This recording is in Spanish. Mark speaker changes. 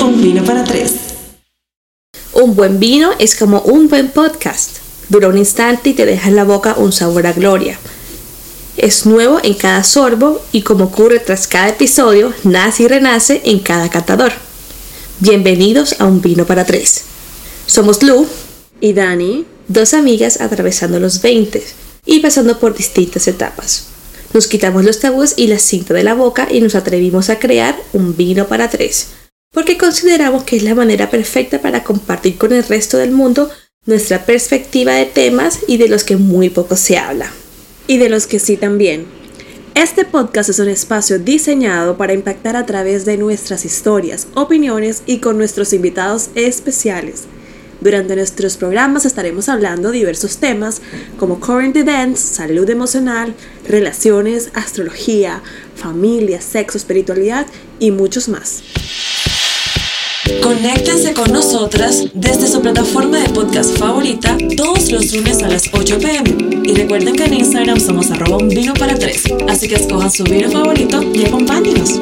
Speaker 1: Un vino para tres.
Speaker 2: Un buen vino es como un buen podcast. Dura un instante y te deja en la boca un sabor a gloria. Es nuevo en cada sorbo y como ocurre tras cada episodio, nace y renace en cada catador. Bienvenidos a Un vino para tres. Somos Lu
Speaker 1: Y Dani,
Speaker 2: dos amigas atravesando los 20 y pasando por distintas etapas. Nos quitamos los tabús y la cinta de la boca y nos atrevimos a crear un vino para tres, porque consideramos que es la manera perfecta para compartir con el resto del mundo nuestra perspectiva de temas y de los que muy poco se habla.
Speaker 1: y de los que sí también. Este podcast es un espacio diseñado para impactar a través de nuestras historias, opiniones y con nuestros invitados especiales. Durante nuestros programas estaremos hablando diversos temas como current events, salud emocional, relaciones, astrología, familia, sexo, espiritualidad y muchos más.
Speaker 3: Conéctense con nosotras desde su plataforma de podcast favorita todos los lunes a las 8 pm. Y recuerden que en Instagram somos arroba un vino para tres. Así que escojan su vino favorito y acompáñenos.